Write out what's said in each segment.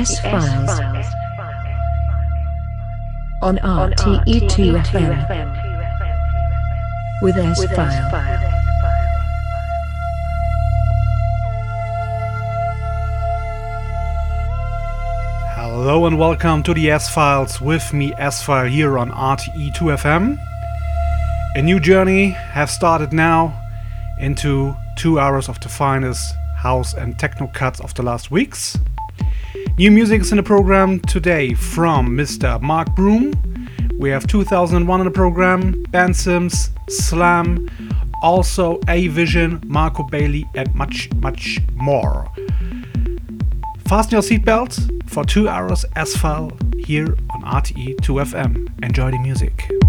S Files on RTE2 FM with S File. Hello and welcome to the S Files with me, S File, here on RTE2 FM. A new journey has started now into two hours of the finest house and techno cuts of the last weeks. New music is in the program today from Mr. Mark Broom. We have 2001 in the program, Ben Sims, Slam, also Avision, Marco Bailey, and much, much more. Fasten your seatbelt for two hours S File here on RTE 2FM. Enjoy the music.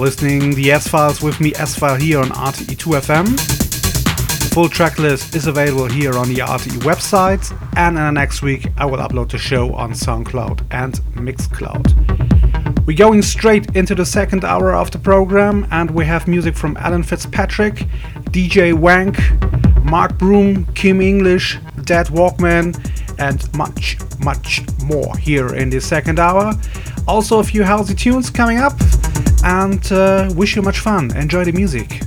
Listening the S Files with me, S File here on RTE2FM. The full track list is available here on the RTE website, and in the next week I will upload the show on SoundCloud and Mixcloud. We're going straight into the second hour of the program, and we have music from Alan Fitzpatrick, DJ Wank, Mark Broom, Kim English, Deadwalkman, and much, much more here in the second hour. Also, a few housey tunes coming up, and uh, wish you much fun. Enjoy the music.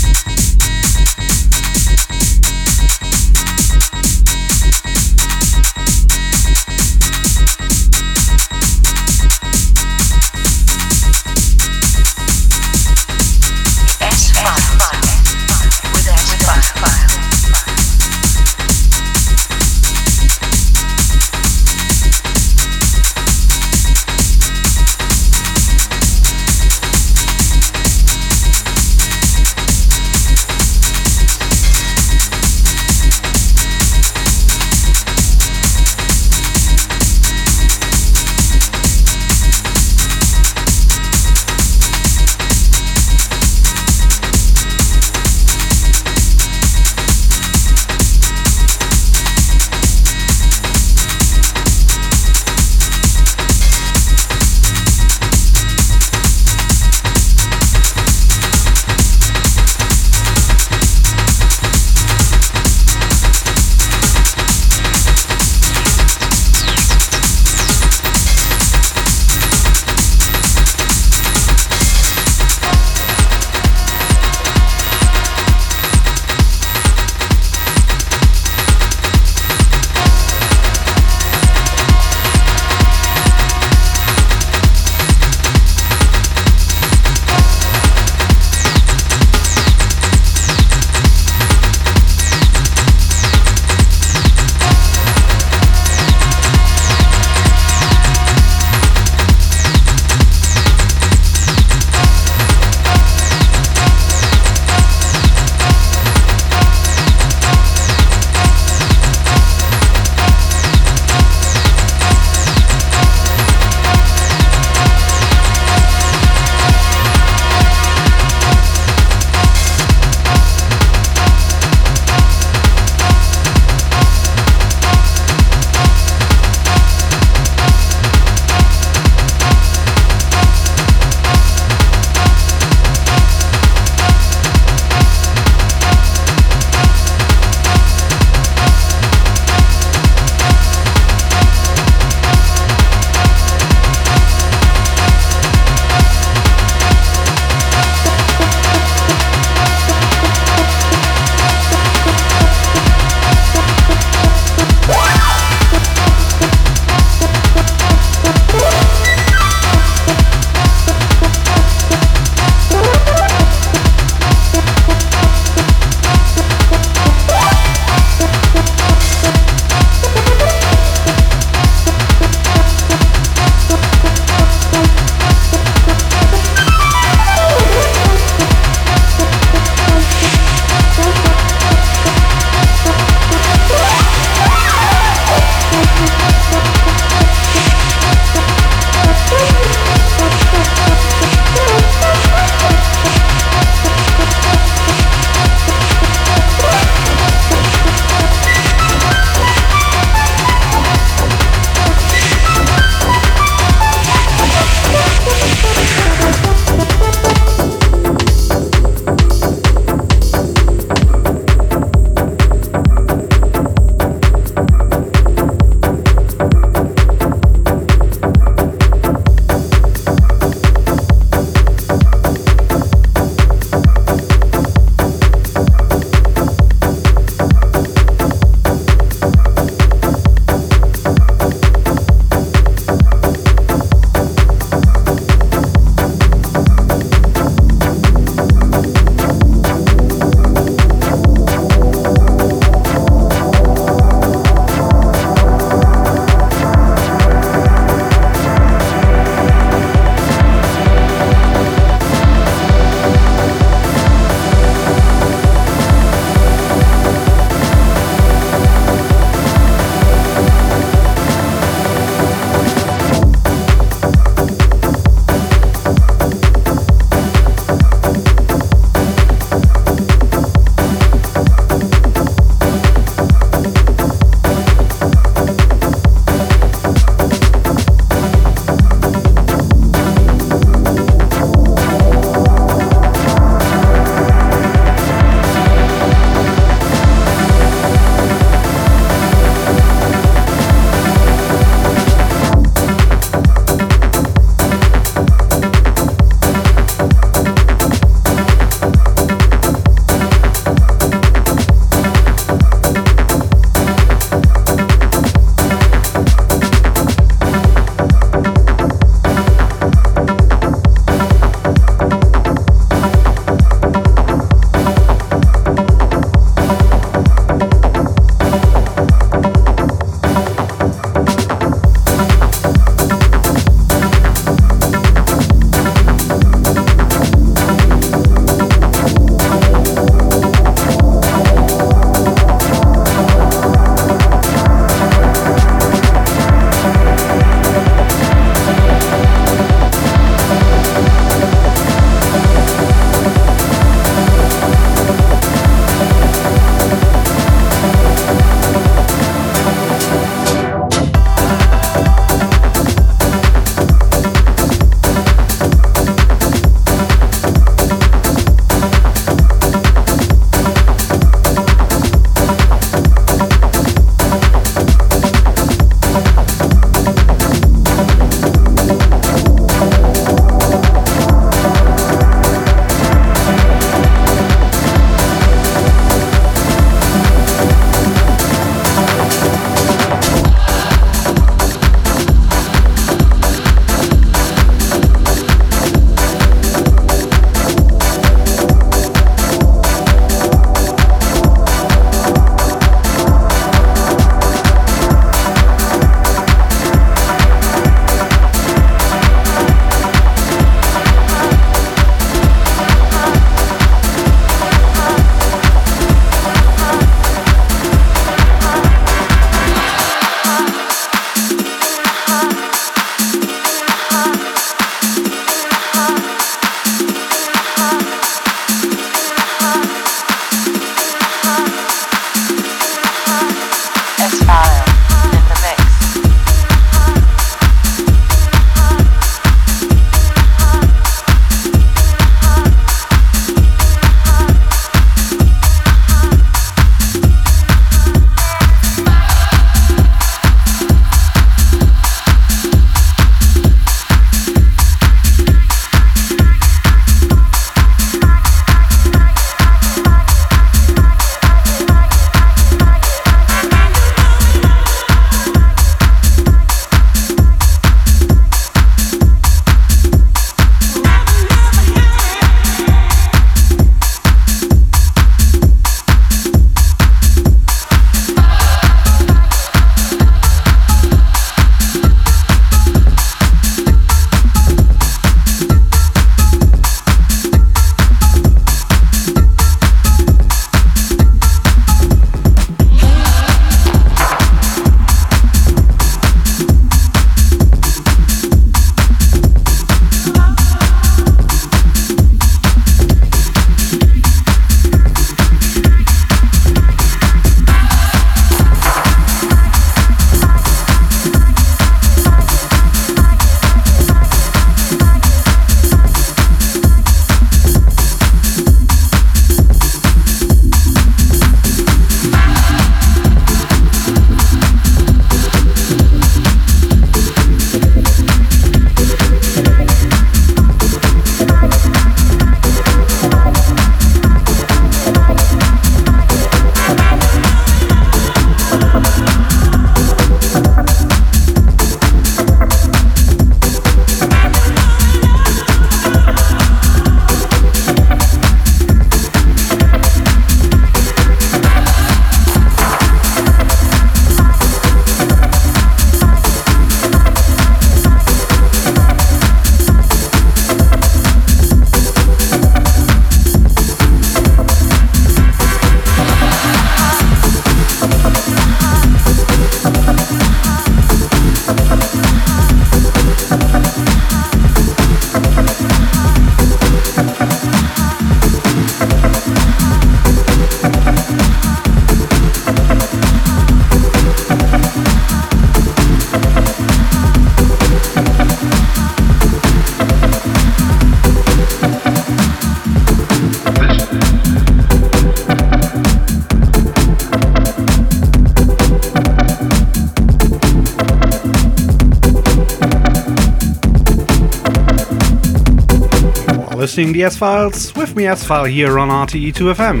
Listening the S Files with me, S File, here on RTE2FM.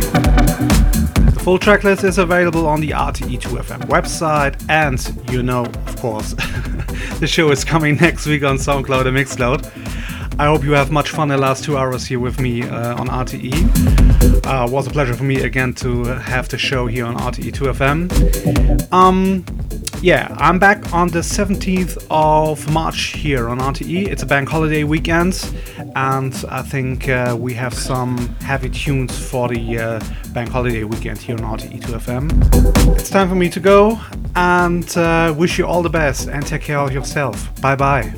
The full tracklist is available on the RTE2FM website, and you know, of course, the show is coming next week on SoundCloud and Mixcloud. I hope you have much fun the last two hours here with me uh, on RTE. Uh, was a pleasure for me again to have the show here on RTE2FM. Um, yeah, I'm back on the 17th of March here on RTE. It's a bank holiday weekend, and I think uh, we have some heavy tunes for the uh, bank holiday weekend here on RTE2FM. It's time for me to go, and uh, wish you all the best and take care of yourself. Bye bye.